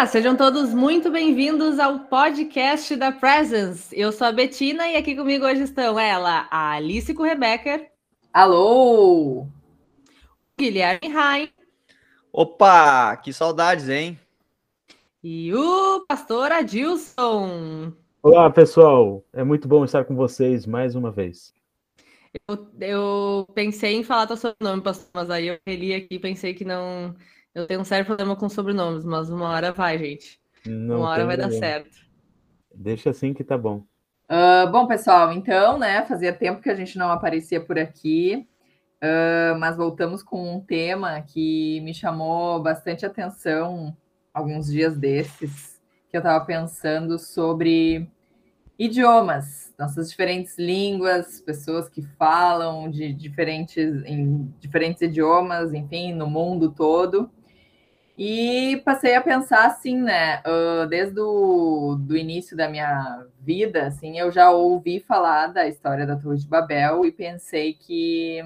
Olá, sejam todos muito bem-vindos ao podcast da Presence. Eu sou a Betina e aqui comigo hoje estão ela, a Alice Rebecker. Alô! Guilherme Rai. Opa, que saudades, hein? E o pastor Adilson. Olá, pessoal. É muito bom estar com vocês mais uma vez. Eu, eu pensei em falar teu sobrenome, pastor, mas aí eu li aqui e pensei que não. Eu tenho um sério problema com sobrenomes, mas uma hora vai, gente. Não uma hora vai problema. dar certo. Deixa assim que tá bom. Uh, bom, pessoal, então, né? Fazia tempo que a gente não aparecia por aqui, uh, mas voltamos com um tema que me chamou bastante atenção alguns dias desses, que eu estava pensando sobre idiomas, nossas diferentes línguas, pessoas que falam de diferentes em diferentes idiomas, enfim, no mundo todo. E passei a pensar assim, né? Uh, desde o do início da minha vida, assim, eu já ouvi falar da história da Torre de Babel e pensei que,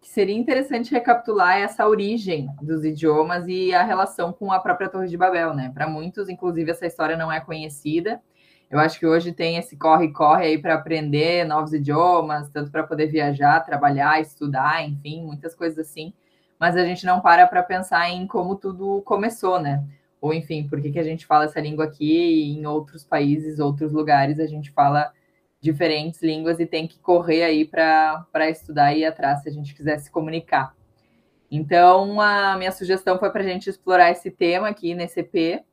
que seria interessante recapitular essa origem dos idiomas e a relação com a própria Torre de Babel, né? Para muitos, inclusive, essa história não é conhecida. Eu acho que hoje tem esse corre-corre aí para aprender novos idiomas, tanto para poder viajar, trabalhar, estudar, enfim, muitas coisas assim mas a gente não para para pensar em como tudo começou, né? Ou enfim, por que, que a gente fala essa língua aqui e em outros países, outros lugares, a gente fala diferentes línguas e tem que correr aí para estudar e ir atrás se a gente quiser se comunicar. Então, a minha sugestão foi para a gente explorar esse tema aqui nesse EP.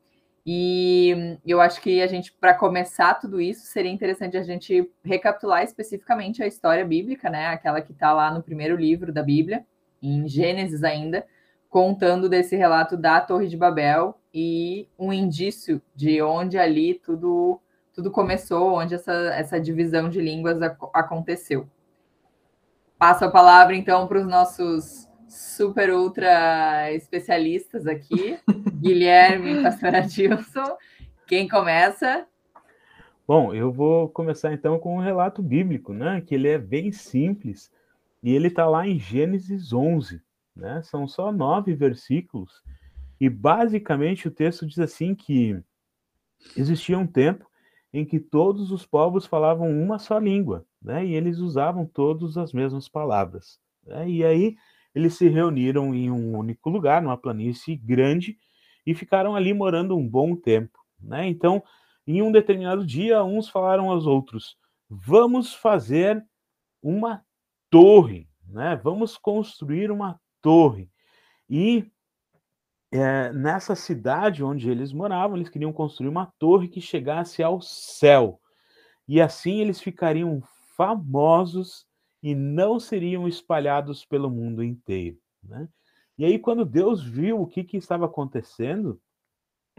E eu acho que a gente, para começar tudo isso, seria interessante a gente recapitular especificamente a história bíblica, né? Aquela que está lá no primeiro livro da Bíblia em Gênesis ainda, contando desse relato da Torre de Babel e um indício de onde ali tudo tudo começou, onde essa, essa divisão de línguas aconteceu. Passo a palavra então para os nossos super ultra especialistas aqui, Guilherme e Pastor Adilson. Quem começa? Bom, eu vou começar então com um relato bíblico, né? Que ele é bem simples e ele está lá em Gênesis 11, né? São só nove versículos. E basicamente o texto diz assim que existia um tempo em que todos os povos falavam uma só língua, né? E eles usavam todas as mesmas palavras. Né? E aí eles se reuniram em um único lugar, numa planície grande, e ficaram ali morando um bom tempo, né? Então, em um determinado dia, uns falaram aos outros: "Vamos fazer uma torre, né? Vamos construir uma torre. E é, nessa cidade onde eles moravam, eles queriam construir uma torre que chegasse ao céu. E assim eles ficariam famosos e não seriam espalhados pelo mundo inteiro. Né? E aí, quando Deus viu o que, que estava acontecendo,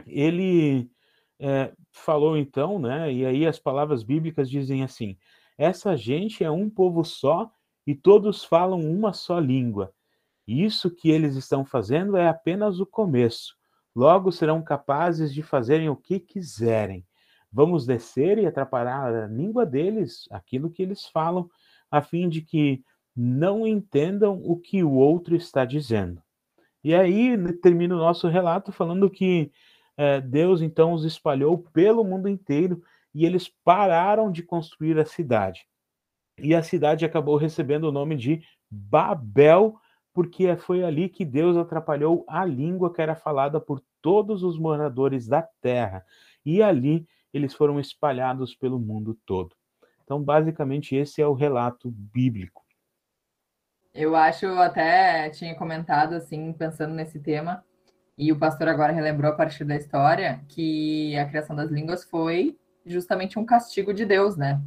ele é, falou então, né? E aí as palavras bíblicas dizem assim: essa gente é um povo só e todos falam uma só língua. Isso que eles estão fazendo é apenas o começo. Logo serão capazes de fazerem o que quiserem. Vamos descer e atrapalhar a língua deles, aquilo que eles falam, a fim de que não entendam o que o outro está dizendo. E aí termina o nosso relato falando que é, Deus então os espalhou pelo mundo inteiro e eles pararam de construir a cidade. E a cidade acabou recebendo o nome de Babel, porque foi ali que Deus atrapalhou a língua que era falada por todos os moradores da terra. E ali eles foram espalhados pelo mundo todo. Então, basicamente, esse é o relato bíblico. Eu acho, até tinha comentado assim, pensando nesse tema, e o pastor agora relembrou a partir da história que a criação das línguas foi justamente um castigo de Deus, né?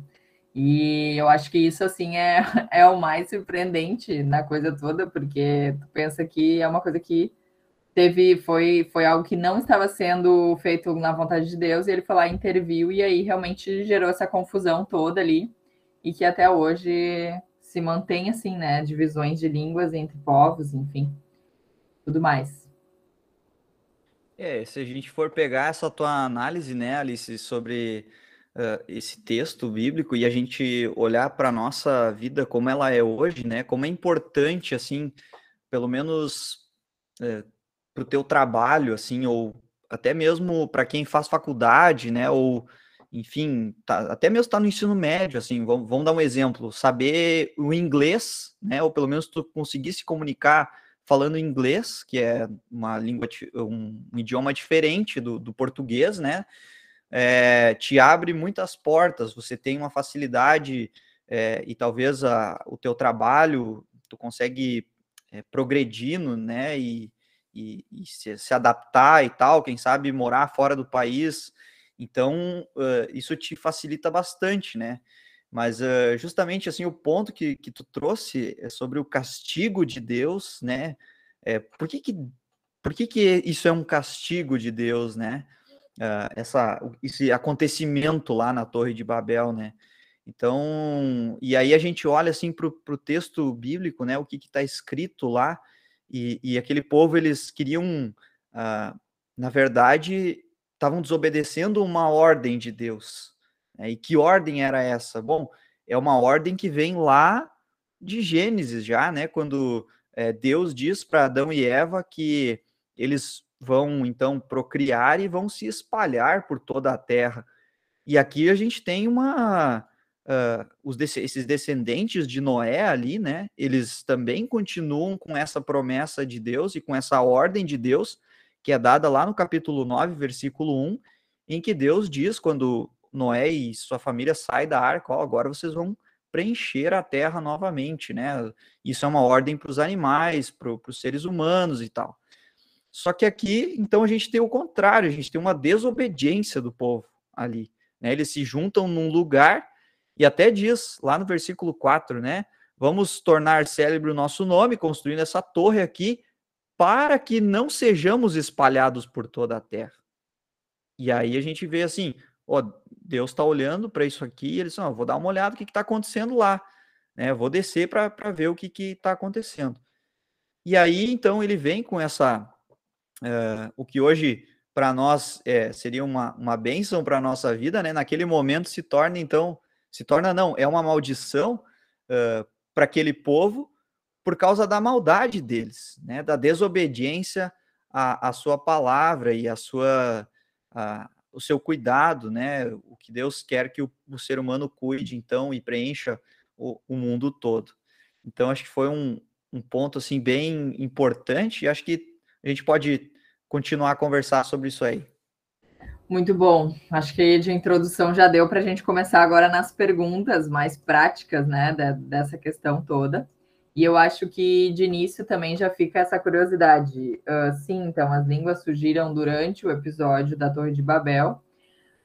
E eu acho que isso, assim, é, é o mais surpreendente na coisa toda, porque tu pensa que é uma coisa que teve, foi, foi algo que não estava sendo feito na vontade de Deus, e ele foi lá, interviu, e aí realmente gerou essa confusão toda ali, e que até hoje se mantém, assim, né, divisões de línguas entre povos, enfim, tudo mais. É, se a gente for pegar essa tua análise, né, Alice, sobre uh, esse texto bíblico e a gente olhar para a nossa vida como ela é hoje, né? Como é importante, assim, pelo menos uh, para o teu trabalho, assim, ou até mesmo para quem faz faculdade, né, ou enfim, tá, até mesmo está no ensino médio, assim, vamos, vamos, dar um exemplo, saber o inglês, né, ou pelo menos tu conseguir se comunicar falando inglês, que é uma língua, um, idioma diferente do, do português, né, é, te abre muitas portas, você tem uma facilidade é, e talvez a, o teu trabalho, tu consegue é, progredindo, né, e, e, e se, se, adaptar e tal, quem sabe morar fora do país, então uh, isso te facilita bastante, né, mas uh, justamente assim, o ponto que, que tu trouxe é sobre o castigo de Deus, né, é, por que que, por que que isso é um castigo de Deus, né, uh, essa, esse acontecimento lá na Torre de Babel, né? Então, e aí a gente olha assim para o texto bíblico, né? O que está escrito lá, e, e, aquele povo eles queriam, uh, na verdade, estavam desobedecendo uma ordem de Deus. Né? E que ordem era essa? Bom, é uma ordem que vem lá de Gênesis já, né? Quando é, Deus diz para Adão e Eva que eles vão então procriar e vão se espalhar por toda a terra. E aqui a gente tem uma. Uh, os, esses descendentes de Noé ali, né? Eles também continuam com essa promessa de Deus e com essa ordem de Deus, que é dada lá no capítulo 9, versículo 1, em que Deus diz, quando Noé e sua família saem da arca, ó, agora vocês vão preencher a terra novamente, né? Isso é uma ordem para os animais, para os seres humanos e tal. Só que aqui, então, a gente tem o contrário, a gente tem uma desobediência do povo ali. Né? Eles se juntam num lugar e até diz lá no versículo 4, né? Vamos tornar célebre o nosso nome, construindo essa torre aqui, para que não sejamos espalhados por toda a terra. E aí a gente vê assim, ó, Deus está olhando para isso aqui, e eles vão, vou dar uma olhada o que está acontecendo lá, né? Vou descer para ver o que está acontecendo. E aí, então, ele vem com essa uh, o que hoje para nós é, seria uma, uma bênção para a nossa vida, né? Naquele momento se torna, então, se torna não, é uma maldição uh, para aquele povo por causa da maldade deles, né? Da desobediência à, à sua palavra e à sua, a, o seu cuidado, né? O que Deus quer que o, o ser humano cuide, então, e preencha o, o mundo todo. Então, acho que foi um, um ponto, assim, bem importante e acho que a gente pode continuar a conversar sobre isso aí. Muito bom. Acho que de introdução já deu para a gente começar agora nas perguntas mais práticas, né, dessa questão toda. E eu acho que de início também já fica essa curiosidade. Uh, sim, então as línguas surgiram durante o episódio da Torre de Babel,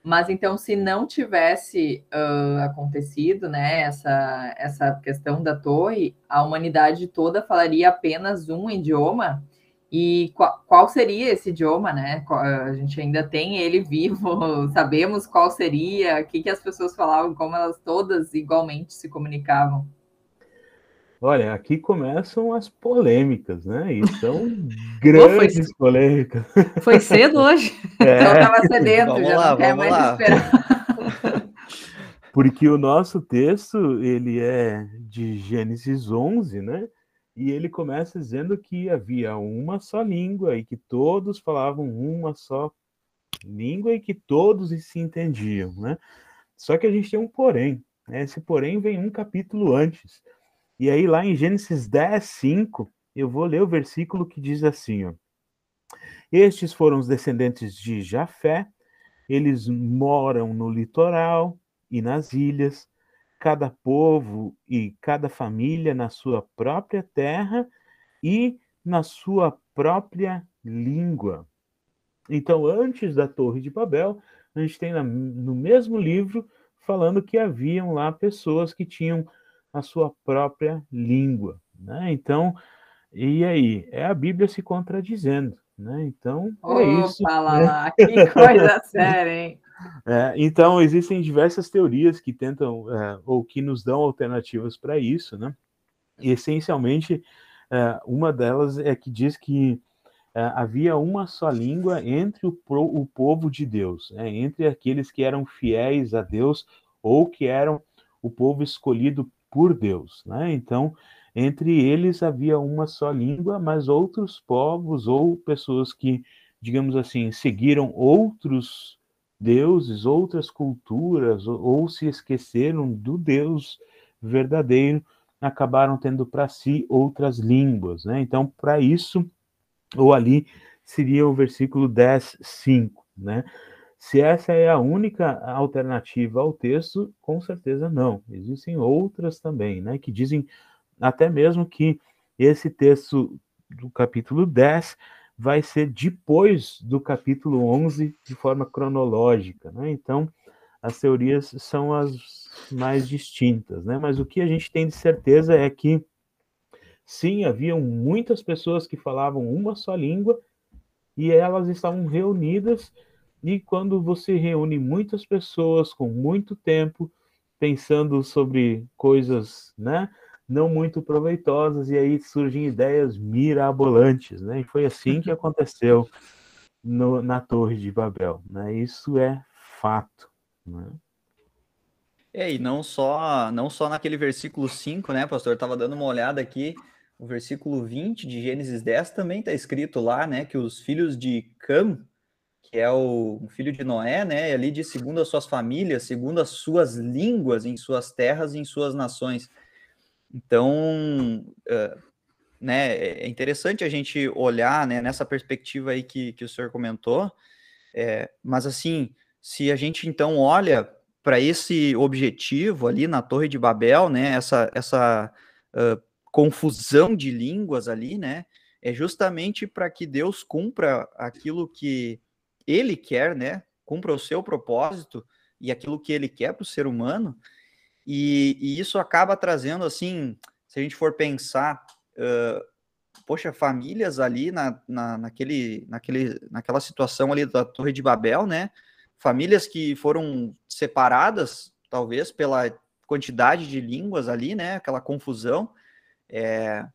mas então se não tivesse uh, acontecido, né, essa essa questão da torre, a humanidade toda falaria apenas um idioma e qual, qual, seria esse idioma, né? A gente ainda tem ele vivo, sabemos qual seria, o que, que as pessoas falavam, como elas todas igualmente se comunicavam. Olha, aqui começam as polêmicas, né? E são grandes foi, polêmicas. Foi cedo hoje. É. Eu estava sedento, vamos já lá, não quer mais lá. esperar. Porque o nosso texto, ele é de Gênesis 11, né? E ele começa dizendo que havia uma só língua e que todos falavam uma só língua e que todos se entendiam, né? Só que a gente tem um porém, né? Esse porém vem um capítulo antes. E aí lá em Gênesis 10, 5, eu vou ler o versículo que diz assim, ó. Estes foram os descendentes de Jafé, eles moram no litoral e nas ilhas, cada povo e cada família na sua própria terra e na sua própria língua. Então, antes da Torre de Babel, a gente tem no mesmo livro falando que haviam lá pessoas que tinham a sua própria língua. Né? Então, e aí? É a Bíblia se contradizendo. Né? Então, é Opa, é isso. Lá, né? lá. Que coisa séria, hein? É, então, existem diversas teorias que tentam, é, ou que nos dão alternativas para isso, né? E, essencialmente, é, uma delas é que diz que é, havia uma só língua entre o, o povo de Deus, né? entre aqueles que eram fiéis a Deus ou que eram o povo escolhido por Deus, né? Então, entre eles havia uma só língua, mas outros povos ou pessoas que digamos assim, seguiram outros deuses, outras culturas, ou, ou se esqueceram do Deus verdadeiro, acabaram tendo para si outras línguas. Né? Então, para isso, ou ali seria o versículo 10, 5. Né? Se essa é a única alternativa ao texto, com certeza não. Existem outras também, né, que dizem até mesmo que esse texto do capítulo 10 vai ser depois do capítulo 11 de forma cronológica, né? Então, as teorias são as mais distintas, né? Mas o que a gente tem de certeza é que sim, haviam muitas pessoas que falavam uma só língua e elas estavam reunidas e quando você reúne muitas pessoas com muito tempo pensando sobre coisas, né, não muito proveitosas e aí surgem ideias mirabolantes, né? E foi assim que aconteceu no, na Torre de Babel, né? Isso é fato, né? É, e não só, não só naquele versículo 5, né, pastor? Eu tava dando uma olhada aqui, o versículo 20 de Gênesis 10 também está escrito lá, né, que os filhos de Cam, que é o filho de Noé, né? Ali de segundo as suas famílias, segundo as suas línguas, em suas terras e em suas nações. Então, uh, né, é interessante a gente olhar né, nessa perspectiva aí que, que o senhor comentou, é, mas assim, se a gente então olha para esse objetivo ali na Torre de Babel, né, essa, essa uh, confusão de línguas ali, né, é justamente para que Deus cumpra aquilo que ele quer, né? Cumpra o seu propósito e aquilo que ele quer para o ser humano. E, e, isso acaba trazendo, assim, se a gente for pensar, uh, poxa, famílias ali na, na, naquele, naquele, naquela situação ali da Torre de Babel, né? Famílias que foram separadas, talvez, pela quantidade de línguas ali, né? Aquela confusão. É,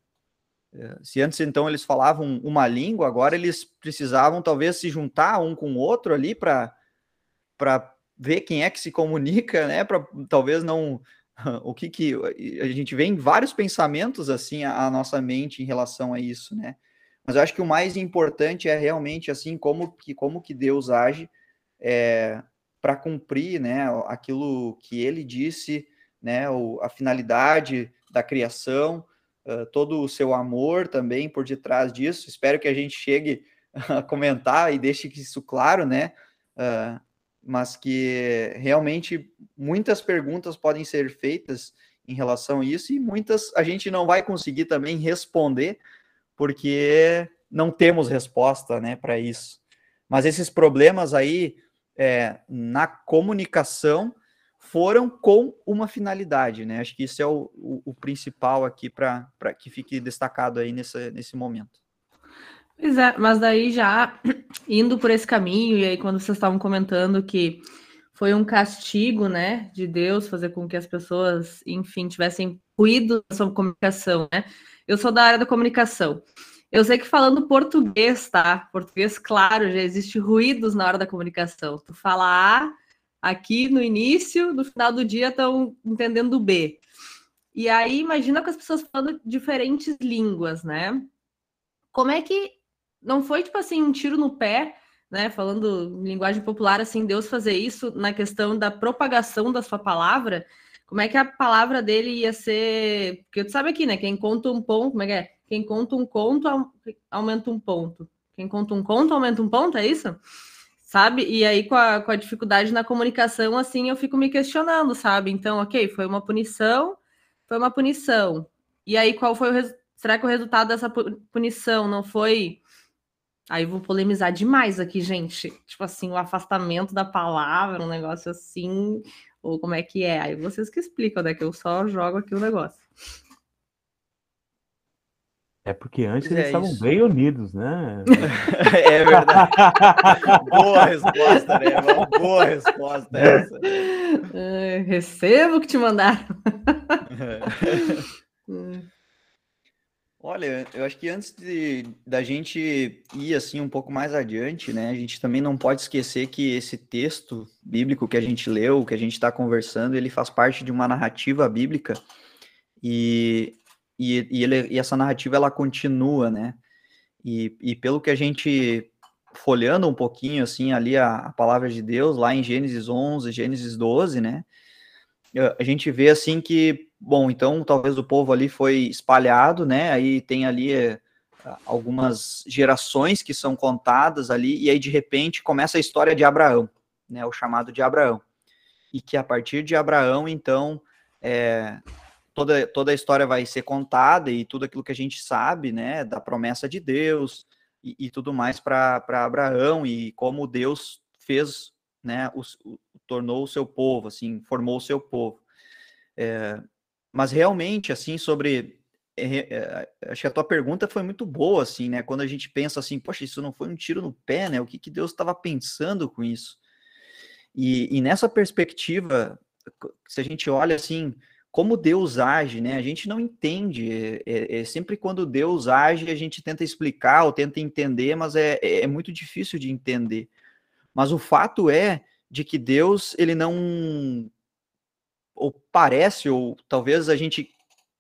se antes então eles falavam uma língua, agora eles precisavam talvez se juntar um com o outro ali para para ver quem é que se comunica, né? Para talvez não o que que a gente vê em vários pensamentos assim a, nossa mente em relação a isso, né? Mas eu acho que o mais importante é realmente assim como que como que Deus age é, para cumprir, né? Aquilo que Ele disse, né? O, a finalidade da criação uh, todo o seu amor também por detrás disso. Espero que a gente chegue a comentar e deixe isso claro, né? Uh, mas que realmente muitas perguntas podem ser feitas em relação a isso e muitas a gente não vai conseguir também responder porque não temos resposta, né, para isso. Mas esses problemas aí é, na comunicação foram com uma finalidade, né? Acho que isso é o, o, o principal aqui para que fique destacado aí nesse, nesse momento. Pois é, mas daí já indo por esse caminho, e aí quando vocês estavam comentando que foi um castigo, né, de Deus fazer com que as pessoas, enfim, tivessem ruído sobre comunicação, né? Eu sou da área da comunicação. Eu sei que falando português, tá? Português, claro, já existe ruídos na hora da comunicação. Tu fala A, aqui no início, no final do dia estão entendendo B. E aí, imagina com as pessoas falando diferentes línguas, né? Como é que não foi tipo assim um tiro no pé, né? Falando em linguagem popular, assim, Deus fazer isso na questão da propagação da sua palavra? Como é que a palavra dele ia ser? Porque tu sabe aqui, né? Quem conta um ponto, como é que é? Quem conta um conto aumenta um ponto. Quem conta um conto aumenta um ponto, é isso? sabe? E aí, com a, com a dificuldade na comunicação, assim, eu fico me questionando, sabe? Então, ok, foi uma punição, foi uma punição. E aí, qual foi o res... Será que o resultado dessa punição não foi. Aí vou polemizar demais aqui, gente. Tipo assim, o afastamento da palavra, um negócio assim, ou como é que é? Aí vocês que explicam, né? Que eu só jogo aqui o negócio. É porque antes eles é estavam isso. bem unidos, né? é verdade. boa resposta, né? Uma boa resposta essa. É, recebo o que te mandaram. Olha, eu acho que antes de, da gente ir assim um pouco mais adiante, né? A gente também não pode esquecer que esse texto bíblico que a gente leu, que a gente está conversando, ele faz parte de uma narrativa bíblica e e, e, ele, e essa narrativa ela continua, né? E, e pelo que a gente folhando um pouquinho assim ali a, a, palavra de Deus lá em Gênesis 11, Gênesis 12, né? A gente vê assim que, bom, então talvez o povo ali foi espalhado, né? Aí tem ali é, algumas gerações que são contadas ali e aí de repente começa a história de Abraão, né? O chamado de Abraão e que a partir de Abraão então é, toda, toda a história vai ser contada e tudo aquilo que a gente sabe, né, da promessa de Deus e, e tudo mais para Abraão e como Deus fez, né, o, o, tornou o seu povo, assim, formou o seu povo. É, mas realmente, assim, sobre é, é, acho que a tua pergunta foi muito boa, assim, né? Quando a gente pensa assim, poxa, isso não foi um tiro no pé, né? O que, que Deus estava pensando com isso? E, e, nessa perspectiva, se a gente olha assim, como Deus age, né? A gente não entende. É, é, é, sempre quando Deus age, a gente tenta explicar ou tenta entender, mas é, é, é muito difícil de entender. Mas o fato é de que Deus, ele não. Ou parece, ou talvez a gente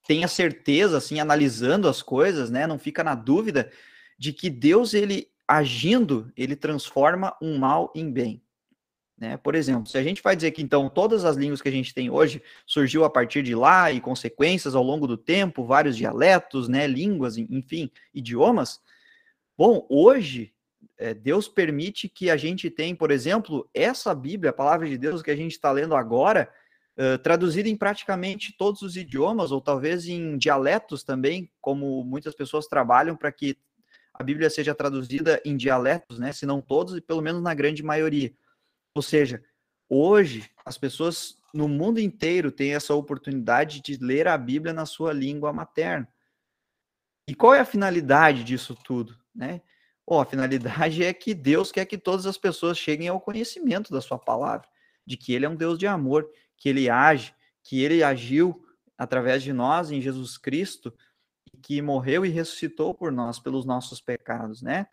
tenha certeza, assim, analisando as coisas, né? Não fica na dúvida de que Deus, ele agindo, ele transforma um mal em bem. Né? Por exemplo, se a gente vai dizer que então todas as línguas que a gente tem hoje surgiu a partir de lá e consequências ao longo do tempo, vários dialetos, né, línguas, enfim, idiomas. Bom, hoje é, Deus permite que a gente tenha, por exemplo, essa Bíblia, a palavra de Deus que a gente está lendo agora, uh, traduzida em praticamente todos os idiomas, ou talvez em dialetos também, como muitas pessoas trabalham para que a Bíblia seja traduzida em dialetos, né? Se não todos, e pelo menos na grande maioria. Ou seja, hoje as pessoas no mundo inteiro têm essa oportunidade de ler a Bíblia na sua língua materna. E qual é a finalidade disso tudo, né? Oh, a finalidade é que Deus quer que todas as pessoas cheguem ao conhecimento da sua palavra, de que ele é um Deus de amor, que ele age, que ele agiu através de nós em Jesus Cristo, que morreu e ressuscitou por nós pelos nossos pecados, né?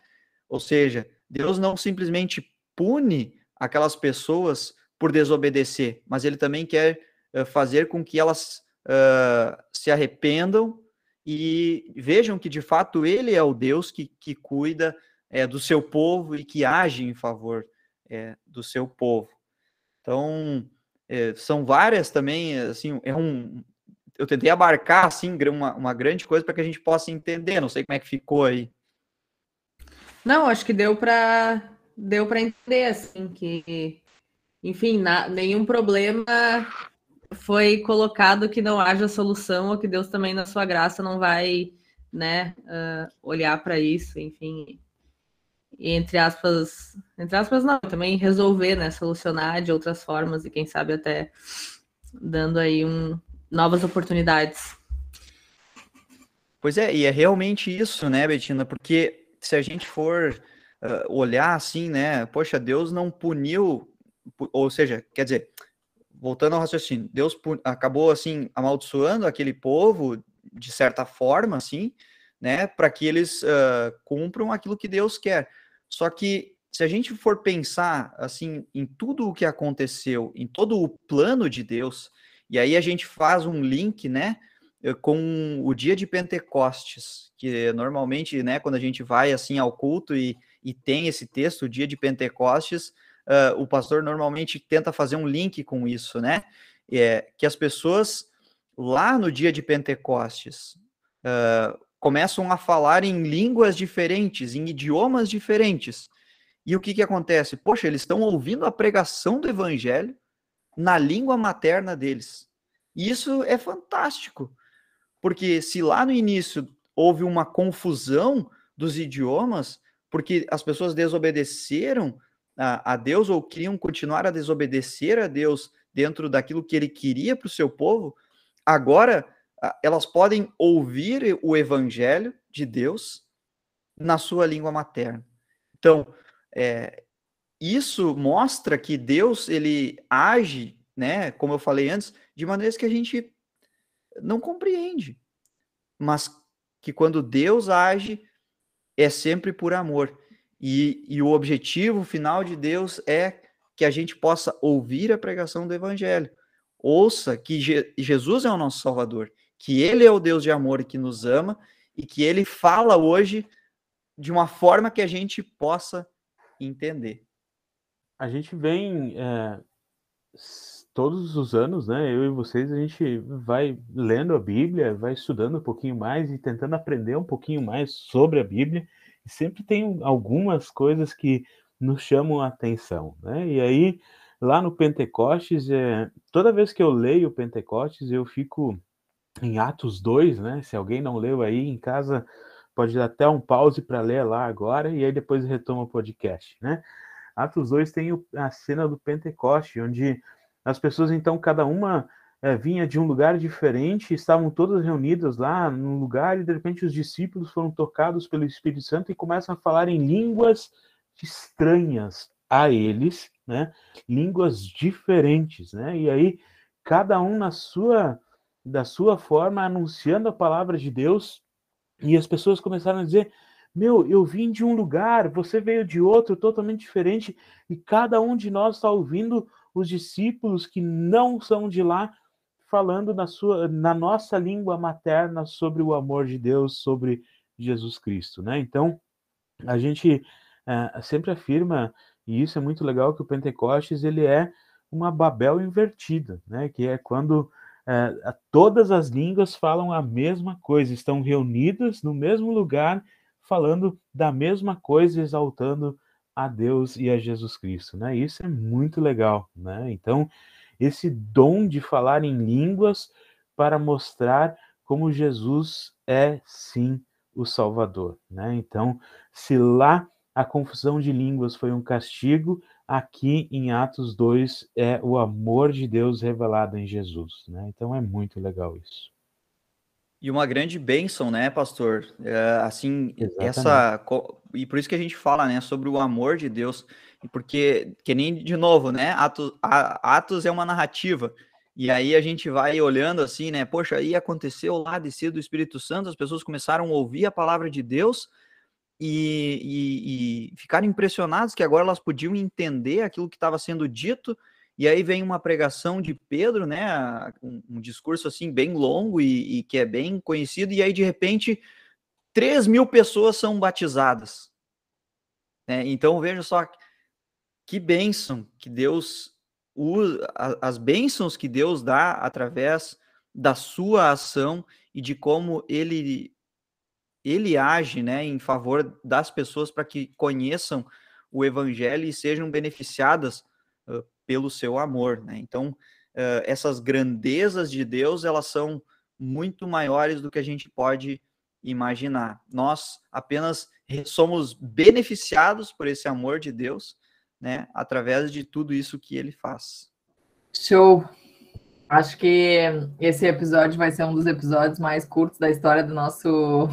Ou seja, Deus não simplesmente pune aquelas pessoas por desobedecer, mas ele também quer uh, fazer com que elas uh, se arrependam e vejam que de fato ele é o Deus que, que cuida é, do seu povo e que age em favor é, do seu povo. Então, é, são várias também, assim, é um. Eu tentei abarcar assim uma, uma grande coisa para que a gente possa entender. Não sei como é que ficou aí. Não, acho que deu para deu para entender assim que, enfim, na, nenhum problema foi colocado que não haja solução ou que Deus também na sua graça não vai, né, uh, olhar para isso, enfim, entre aspas, entre aspas não, também resolver, né, solucionar de outras formas e quem sabe até dando aí um novas oportunidades. Pois é, e é realmente isso, né, Betina? Porque se a gente for uh, olhar assim, né? Poxa, Deus não puniu, ou seja, quer dizer, voltando ao raciocínio, Deus acabou assim amaldiçoando aquele povo de certa forma, assim, né? Para que eles uh, cumpram aquilo que Deus quer. Só que se a gente for pensar assim em tudo o que aconteceu, em todo o plano de Deus, e aí a gente faz um link, né, com o dia de Pentecostes, que normalmente, né, quando a gente vai assim ao culto e, e tem esse texto, o dia de Pentecostes, uh, o pastor normalmente tenta fazer um link com isso, né? É, que as pessoas lá no dia de Pentecostes uh, começam a falar em línguas diferentes, em idiomas diferentes. E o que, que acontece? Poxa, eles estão ouvindo a pregação do evangelho na língua materna deles. E isso é fantástico, porque se lá no início houve uma confusão dos idiomas, porque as pessoas desobedeceram a, a Deus ou queriam continuar a desobedecer a Deus dentro daquilo que ele queria para o seu povo, agora elas podem ouvir o evangelho de Deus na sua língua materna. Então, é, isso mostra que Deus ele age, né, como eu falei antes, de maneiras que a gente não compreende, mas que quando Deus age, é sempre por amor. E, e o objetivo final de Deus é que a gente possa ouvir a pregação do Evangelho. Ouça que Je Jesus é o nosso Salvador, que Ele é o Deus de amor que nos ama e que Ele fala hoje de uma forma que a gente possa entender. A gente vem é, todos os anos, né? Eu e vocês, a gente vai lendo a Bíblia, vai estudando um pouquinho mais e tentando aprender um pouquinho mais sobre a Bíblia. E sempre tem algumas coisas que nos chamam a atenção, né? E aí, lá no Pentecostes, é, toda vez que eu leio o Pentecostes, eu fico em Atos 2, né? Se alguém não leu aí em casa, pode dar até um pause para ler lá agora e aí depois retoma o podcast, né? Atos 2 tem a cena do Pentecoste, onde as pessoas, então, cada uma é, vinha de um lugar diferente, estavam todas reunidas lá num lugar, e de repente os discípulos foram tocados pelo Espírito Santo e começam a falar em línguas estranhas a eles, né? Línguas diferentes, né? E aí cada um na sua da sua forma anunciando a palavra de Deus, e as pessoas começaram a dizer: "Meu, eu vim de um lugar, você veio de outro totalmente diferente, e cada um de nós está ouvindo os discípulos que não são de lá falando na sua na nossa língua materna sobre o amor de Deus, sobre Jesus Cristo, né? Então, a gente é, sempre afirma e isso é muito legal que o Pentecostes ele é uma Babel invertida, né? Que é quando é, todas as línguas falam a mesma coisa, estão reunidas no mesmo lugar, falando da mesma coisa, exaltando a Deus e a Jesus Cristo, né? Isso é muito legal, né? Então, esse dom de falar em línguas para mostrar como Jesus é sim o Salvador, né? Então, se lá a confusão de línguas foi um castigo, aqui em Atos 2 é o amor de Deus revelado em Jesus, né? Então é muito legal isso. E uma grande bênção, né, pastor? É, assim, Exatamente. essa e por isso que a gente fala, né, sobre o amor de Deus, porque que nem de novo, né, Atos, Atos é uma narrativa. E aí a gente vai olhando assim, né, poxa, aí aconteceu lá descer do Espírito Santo, as pessoas começaram a ouvir a palavra de Deus e, e, e ficaram impressionadas que agora elas podiam entender aquilo que estava sendo dito e aí vem uma pregação de Pedro, né? Um, um discurso assim bem longo e, e, que é bem conhecido, e aí de repente 3 mil pessoas são batizadas. Né? Então veja só que bênção que Deus usa, as bênçãos que Deus dá através da sua ação e de como ele ele age, né, em favor das pessoas para que conheçam o evangelho e sejam beneficiadas uh, pelo seu amor, né? Então, uh, essas grandezas de Deus, elas são muito maiores do que a gente pode imaginar. Nós apenas somos beneficiados por esse amor de Deus, né, através de tudo isso que ele faz. Show. Acho que esse episódio vai ser um dos episódios mais curtos da história do nosso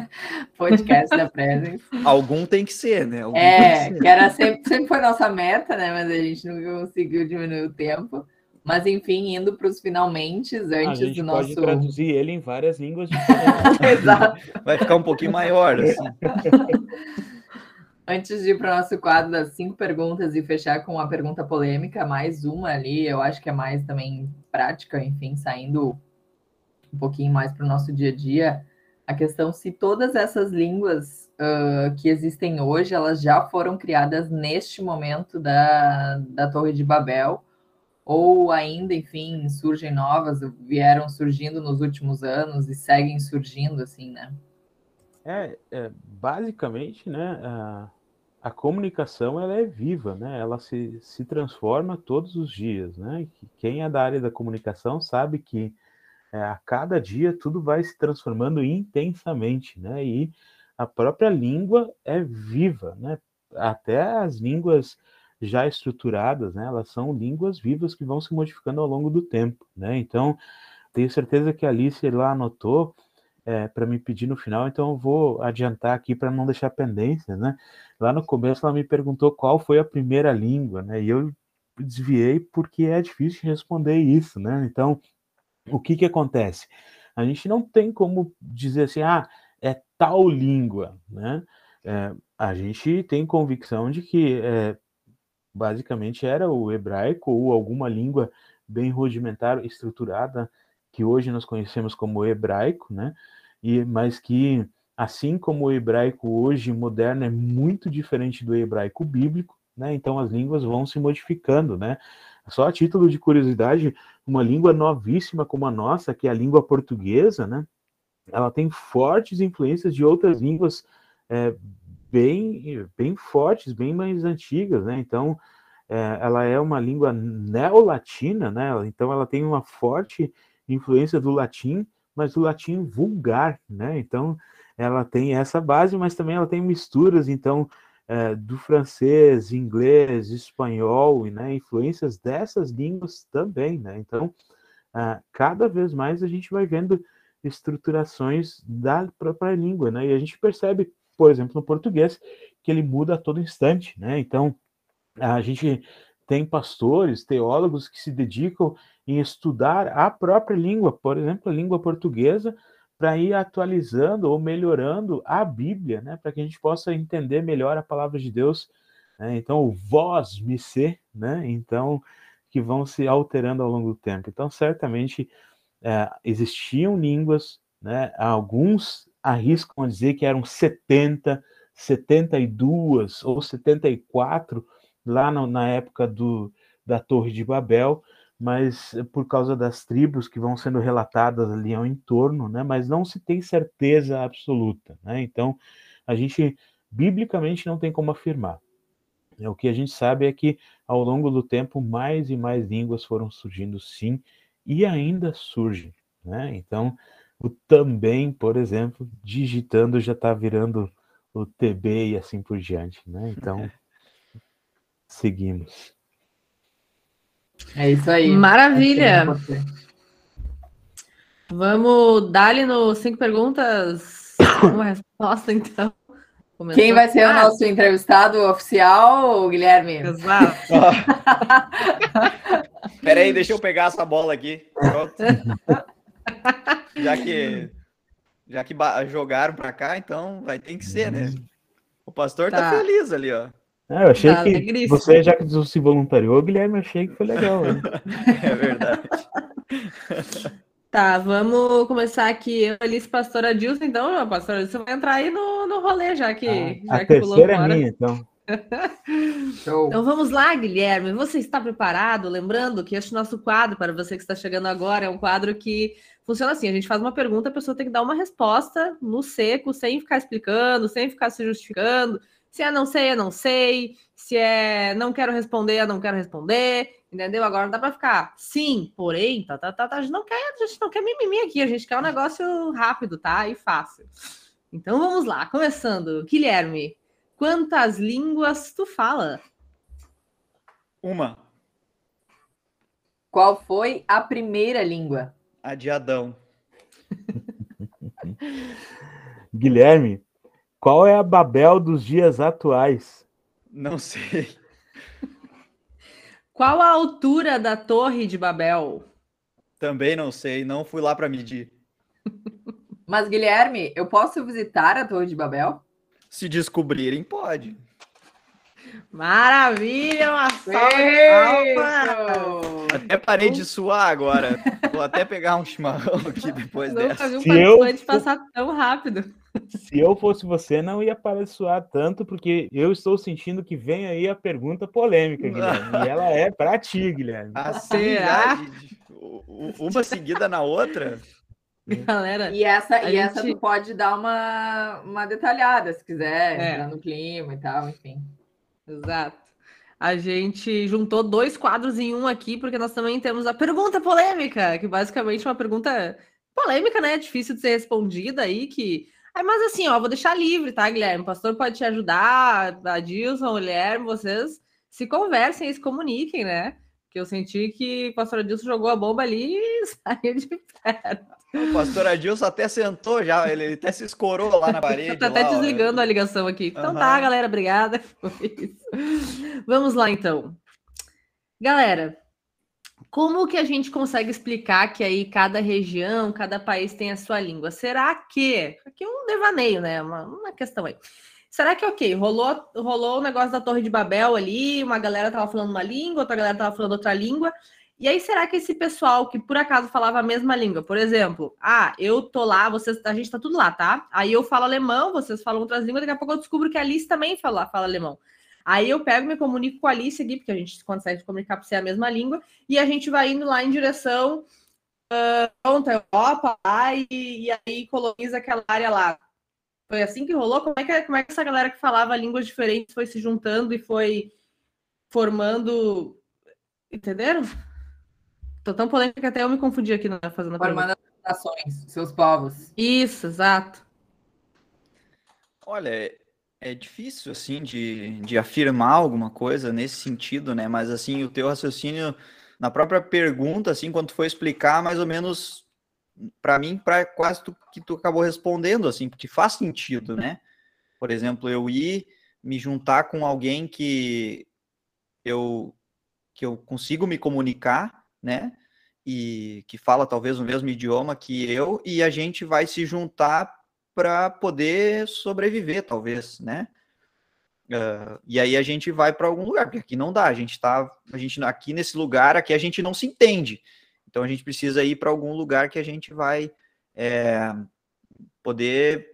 podcast da Presence. Algum tem que ser, né? Algum é, que, que, era sempre, sempre foi nossa meta, né? Mas a gente nunca conseguiu diminuir o tempo. Mas enfim, indo para os finalmente, antes do nosso. Pode traduzir ele em várias línguas diferentes. Exato. Vai ficar um pouquinho maior, assim. Antes de ir para o nosso quadro das cinco perguntas e fechar com uma pergunta polêmica, mais uma ali, eu acho que é mais também prática, enfim, saindo um pouquinho mais para o nosso dia a dia, a questão se todas essas línguas uh, que existem hoje, elas já foram criadas neste momento da, da Torre de Babel, ou ainda, enfim, surgem novas, vieram surgindo nos últimos anos e seguem surgindo, assim, né? É, é, basicamente, né, a, a, comunicação ela é viva, né? Ela se, se transforma todos os dias, né? Quem é da área da comunicação sabe que é, a cada dia tudo vai se transformando intensamente, né? E a própria língua é viva, né? Até as línguas já estruturadas, né? Elas são línguas vivas que vão se modificando ao longo do tempo, né? Então, tenho certeza que a Alice lá anotou é, para me pedir no final, então eu vou adiantar aqui para não deixar pendência, né? Lá no começo ela me perguntou qual foi a primeira língua, né? E eu desviei porque é difícil responder isso, né? Então, o que que acontece? A gente não tem como dizer assim, ah, é tal língua, né? É, a gente tem convicção de que é, basicamente era o hebraico ou alguma língua bem rudimentar, estruturada, que hoje nós conhecemos como hebraico, né? E, mas que assim como o hebraico hoje moderno é muito diferente do hebraico bíblico, né? Então as línguas vão se modificando, né? Só a título de curiosidade, uma língua novíssima como a nossa, que é a língua portuguesa, né? Ela tem fortes influências de outras línguas é, bem, bem fortes, bem mais antigas, né? Então, é, ela é uma língua neolatina, né? Então, ela tem uma forte influência do latim, mas do latim vulgar, né? Então, ela tem essa base, mas também ela tem misturas, então, é, do francês, inglês, espanhol, né, influências dessas línguas também, né? Então, é, cada vez mais a gente vai vendo estruturações da própria língua, né? E a gente percebe, por exemplo, no português, que ele muda a todo instante, né? Então, a gente tem pastores, teólogos que se dedicam em estudar a própria língua, por exemplo, a língua portuguesa, para ir atualizando ou melhorando a Bíblia, né, para que a gente possa entender melhor a palavra de Deus. Né? Então, o vós me ser, né? Então, que vão se alterando ao longo do tempo. Então, certamente é, existiam línguas, né? Alguns arriscam a dizer que eram 70, 72 ou 74 lá no, na época do, da Torre de Babel, mas por causa das tribos que vão sendo relatadas ali ao entorno, né? Mas não se tem certeza absoluta, né? Então, a gente biblicamente não tem como afirmar. É, o que a gente sabe é que ao longo do tempo mais e mais línguas foram surgindo, sim, e ainda surgem, né? Então, o também, por exemplo, digitando já está virando o TB e assim por diante, né? Então, seguimos. É isso aí. Maravilha. Vamos dar-lhe no cinco perguntas uma resposta, então. Começou. Quem vai ser ah. o nosso entrevistado oficial, Guilherme? Exato. Peraí, deixa eu pegar essa bola aqui. Pronto. já que já que jogaram para cá, então vai ter que ser, né? O pastor tá, tá feliz ali, ó. Ah, eu achei que você, já que se voluntariou, Guilherme, achei que foi legal. é verdade. Tá, vamos começar aqui. Eu, Alice, pastora Dilson, então, pastora Dilson vai entrar aí no, no rolê, já que, ah, já a que terceira é minha, então. então vamos lá, Guilherme. Você está preparado? Lembrando que este nosso quadro, para você que está chegando agora, é um quadro que funciona assim: a gente faz uma pergunta, a pessoa tem que dar uma resposta no seco, sem ficar explicando, sem ficar se justificando, se é não sei, é não sei. Se é não quero responder, é não quero responder. Entendeu? Agora não dá para ficar sim, porém, tá, tá, tá, tá, a gente não quer, a gente não quer mimimi aqui, a gente quer um negócio rápido, tá? E fácil. Então vamos lá, começando. Guilherme, quantas línguas tu fala? Uma. Qual foi a primeira língua? A de Adão. Guilherme, qual é a Babel dos dias atuais? Não sei. Qual a altura da Torre de Babel? Também não sei, não fui lá para medir. Mas, Guilherme, eu posso visitar a Torre de Babel? Se descobrirem, pode. Maravilha, uma Até parei de suar agora. Vou até pegar um chimarrão aqui depois Nunca dessa. vi um participante eu... passar tão rápido. Se eu fosse você, não ia parar de suar tanto, porque eu estou sentindo que vem aí a pergunta polêmica, Guilherme. e ela é para ti, Guilherme. Ah, será? Uma seguida na outra? Galera, e essa, e gente... essa tu pode dar uma, uma detalhada, se quiser, é. no clima e tal, enfim. Exato. A gente juntou dois quadros em um aqui, porque nós também temos a pergunta polêmica, que basicamente é uma pergunta polêmica, né? Difícil de ser respondida aí, que Aí, mas assim, ó, vou deixar livre, tá, Guilherme? O pastor pode te ajudar, a Dilson, o Guilherme, vocês se conversem e se comuniquem, né? Porque eu senti que o pastor Adilson jogou a bomba ali e saiu de perto. O pastor Adilson até sentou já, ele até se escorou lá na parede. tá até desligando ó. a ligação aqui. Então uhum. tá, galera, obrigada. Vamos lá, então. Galera, como que a gente consegue explicar que aí cada região, cada país tem a sua língua? Será que. Aqui é um devaneio, né? Uma, uma questão aí. Será que, ok, rolou, rolou o negócio da Torre de Babel ali, uma galera tava falando uma língua, outra galera tava falando outra língua, E aí, será que esse pessoal que por acaso falava a mesma língua, por exemplo, ah, eu tô lá, vocês, a gente tá tudo lá, tá? Aí eu falo alemão, vocês falam outras línguas, daqui a pouco eu descubro que a Alice também fala, fala alemão. Aí eu pego, me comunico com a Alice aqui, porque a gente consegue se comunicar por ser a mesma língua, e a gente vai indo lá em direção uh, pronto, Europa, lá, e, e aí coloniza aquela área lá. Foi assim que rolou? Como é que, como é que essa galera que falava línguas diferentes foi se juntando e foi formando. Entenderam? Tô tão polêmica que até eu me confundi aqui na fazendo Formando as nações, seus povos. Isso, exato. Olha, é, difícil, assim, de, de afirmar alguma coisa nesse sentido, né? Mas, assim, o teu raciocínio, na própria pergunta, assim, quando tu foi explicar, mais ou menos, para mim, para quase tu, que tu acabou respondendo, assim, porque faz sentido, né? Por exemplo, eu ir me juntar com alguém que eu, que eu consigo me comunicar, né? E que fala talvez o mesmo idioma que eu, e a gente vai se juntar para poder sobreviver, talvez, né? Uh, e aí a gente vai para algum lugar, porque aqui não dá, a gente está a gente aqui nesse lugar aqui a gente não se entende. Então a gente precisa ir para algum lugar que a gente vai é, poder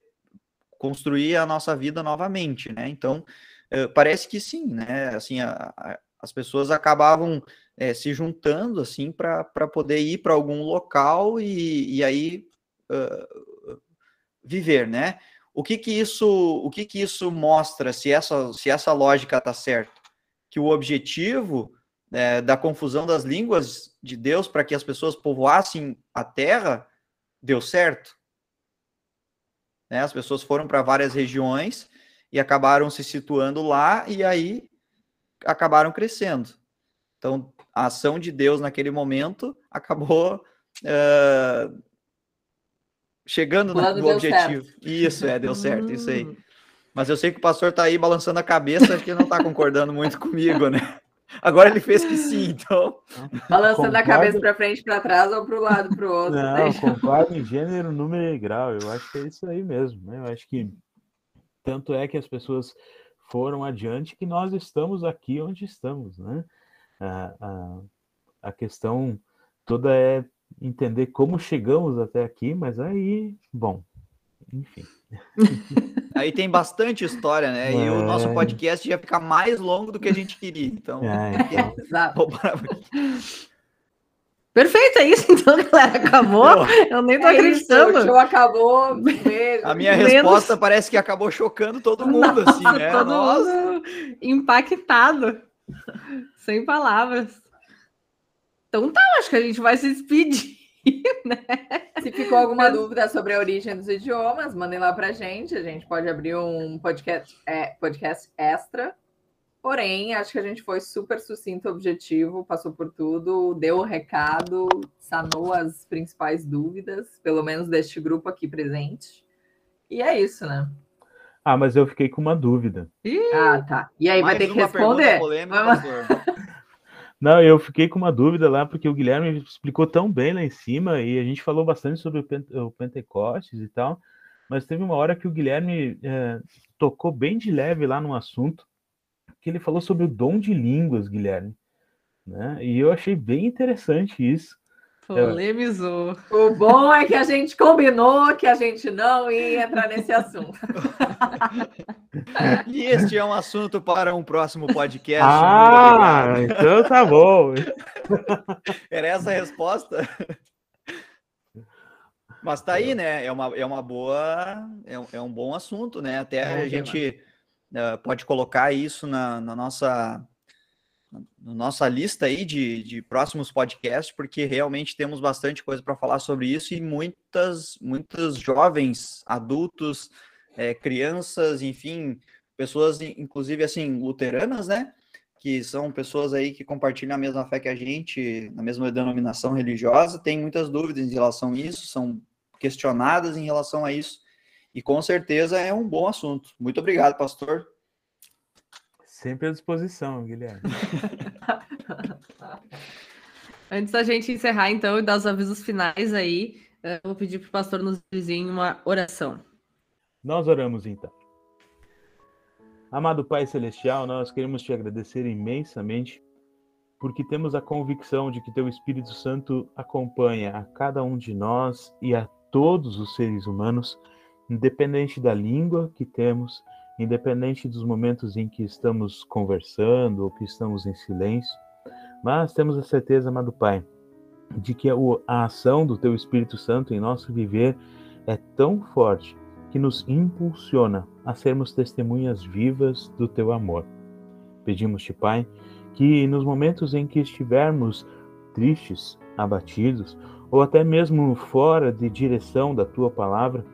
construir a nossa vida novamente, né? Então uh, parece que sim, né? Assim, a, a, as pessoas acabavam é, se juntando assim para poder ir para algum local e, e aí uh, viver, né? O que que isso o que que isso mostra se essa se essa lógica está certa? Que o objetivo é, da confusão das línguas de Deus para que as pessoas povoassem a terra deu certo. Né? As pessoas foram para várias regiões e acabaram se situando lá e aí acabaram crescendo. Então, a ação de Deus naquele momento acabou uh, chegando no, no objetivo. Certo. Isso, é, deu certo, isso aí. Hum. Mas eu sei que o pastor está aí balançando a cabeça, acho que ele não está concordando muito comigo, né? Agora ele fez que sim, então. Balançando concordo... a cabeça para frente, para trás ou para o lado, para o outro. Não, deixa. concordo em gênero, número e grau. Eu acho que é isso aí mesmo. Né? Eu acho que tanto é que as pessoas foram adiante que nós estamos aqui onde estamos, né? A, a, a questão toda é entender como chegamos até aqui, mas aí, bom, enfim. Aí tem bastante história, né? É... E o nosso podcast ia ficar mais longo do que a gente queria. Então, é, então... Perfeito, é isso então, galera. Acabou? Eu nem tô é acreditando. Isso, o show acabou. A minha Menos... resposta parece que acabou chocando todo mundo, Nossa, assim, né? Todo Nossa. mundo impactado. Sem palavras. Então tá, acho que a gente vai se despedir, né? Se ficou alguma dúvida sobre a origem dos idiomas, mandem lá pra gente. A gente pode abrir um podcast, é, podcast extra. Porém, acho que a gente foi super sucinto, objetivo, passou por tudo, deu o recado, sanou as principais dúvidas, pelo menos deste grupo aqui presente. E é isso, né? Ah, mas eu fiquei com uma dúvida. Ah, tá. E aí Mais vai ter que responder. Polêmica, Não, eu fiquei com uma dúvida lá, porque o Guilherme explicou tão bem lá em cima, e a gente falou bastante sobre o Pentecostes e tal, mas teve uma hora que o Guilherme é, tocou bem de leve lá no assunto, que ele falou sobre o dom de línguas, Guilherme. Né? E eu achei bem interessante isso. Polemizou. O bom é que a gente combinou que a gente não ia entrar nesse assunto. e este é um assunto para um próximo podcast. Ah, então tá bom. Era essa a resposta? Mas tá aí, né? É uma, é uma boa, é, é um bom assunto, né? Até é, a gente uh, pode colocar isso na, na nossa na nossa lista aí de, de próximos podcasts, porque realmente temos bastante coisa para falar sobre isso e muitas, muitos jovens, adultos, é, crianças, enfim, pessoas, inclusive assim, luteranas, né? Que são pessoas aí que compartilham a mesma fé que a gente, na mesma denominação religiosa, tem muitas dúvidas em relação a isso, são questionadas em relação a isso, e com certeza é um bom assunto. Muito obrigado, pastor. Sempre à disposição, Guilherme. Antes da gente encerrar, então, e dar os avisos finais aí, eu vou pedir para o pastor nos dizer uma oração. Nós oramos então. Amado Pai Celestial, nós queremos te agradecer imensamente porque temos a convicção de que Teu Espírito Santo acompanha a cada um de nós e a todos os seres humanos, independente da língua que temos, independente dos momentos em que estamos conversando ou que estamos em silêncio, mas temos a certeza, amado Pai, de que a ação do Teu Espírito Santo em nosso viver é tão forte que nos impulsiona a sermos testemunhas vivas do Teu amor. Pedimos-te, Pai, que nos momentos em que estivermos tristes, abatidos, ou até mesmo fora de direção da tua palavra,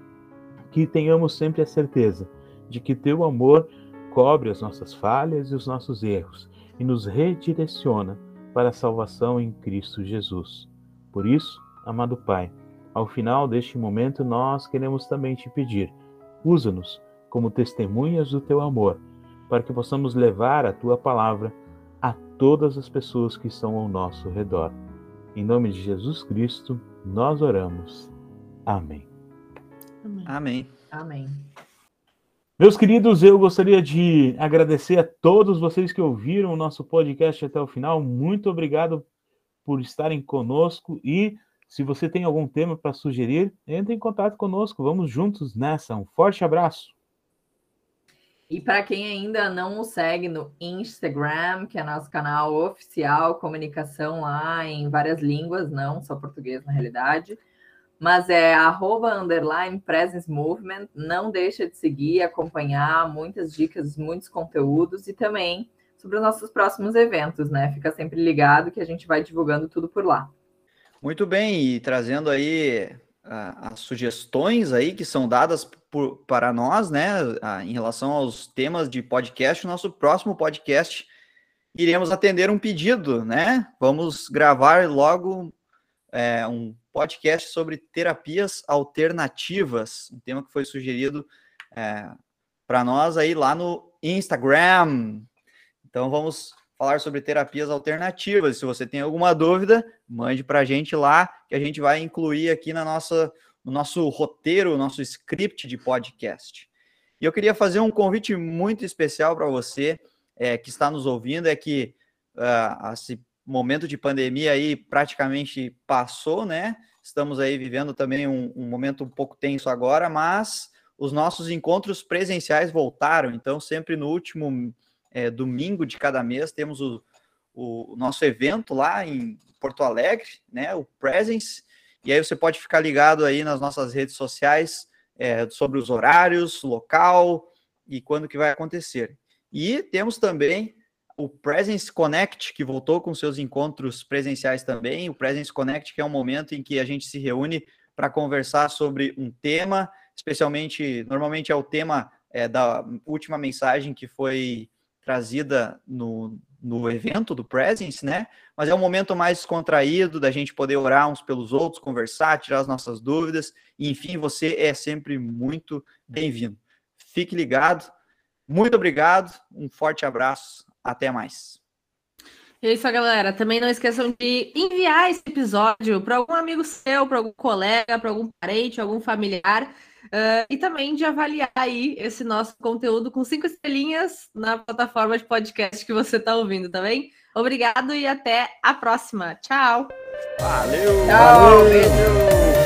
que tenhamos sempre a certeza de que teu amor cobre as nossas falhas e os nossos erros e nos redireciona para a salvação em Cristo Jesus. Por isso, amado Pai, ao final deste momento nós queremos também te pedir: usa-nos como testemunhas do teu amor, para que possamos levar a tua palavra a todas as pessoas que estão ao nosso redor. Em nome de Jesus Cristo, nós oramos. Amém. Amém. Amém. Meus queridos, eu gostaria de agradecer a todos vocês que ouviram o nosso podcast até o final. Muito obrigado por estarem conosco e se você tem algum tema para sugerir, entre em contato conosco. Vamos juntos nessa. Um forte abraço. E para quem ainda não nos segue no Instagram, que é nosso canal oficial, comunicação lá em várias línguas, não só português na realidade mas é arroba underline presence movement. Não deixa de seguir, acompanhar muitas dicas, muitos conteúdos e também sobre os nossos próximos eventos, né? Fica sempre ligado que a gente vai divulgando tudo por lá. Muito bem, e trazendo aí uh, as sugestões aí que são dadas por, para nós, né, uh, em relação aos temas de podcast, nosso próximo podcast iremos atender um pedido, né? Vamos gravar logo é, um podcast sobre terapias alternativas, um tema que foi sugerido é, para nós aí lá no Instagram. Então vamos falar sobre terapias alternativas. Se você tem alguma dúvida, mande para a gente lá, que a gente vai incluir aqui na nossa, no nosso roteiro, nosso script de podcast. E eu queria fazer um convite muito especial para você é, que está nos ouvindo, é que uh, esse momento de pandemia aí praticamente passou, né? Estamos aí vivendo também um, um momento um pouco tenso agora, mas os nossos encontros presenciais voltaram. Então, sempre no último é, domingo de cada mês, temos o, o, nosso evento lá em Porto Alegre, né? O Presence. E aí você pode ficar ligado aí nas nossas redes sociais é, sobre os horários, local e quando que vai acontecer. E temos também o Presence Connect, que voltou com seus encontros presenciais também. O Presence Connect, que é um momento em que a gente se reúne para conversar sobre um tema, especialmente, normalmente é o tema é, da última mensagem que foi trazida no, no evento do Presence, né? Mas é um momento mais contraído da gente poder orar uns pelos outros, conversar, tirar as nossas dúvidas. E, enfim, você é sempre muito bem-vindo. Fique ligado. Muito obrigado. Um forte abraço. Até mais. É isso, galera. Também não esqueçam de enviar esse episódio para algum amigo seu, para algum colega, para algum parente, algum familiar. Uh, e também de avaliar aí esse nosso conteúdo com cinco estrelinhas na plataforma de podcast que você está ouvindo, tá bem? Obrigado e até a próxima. Tchau. Valeu. Tchau. Valeu. Beijo.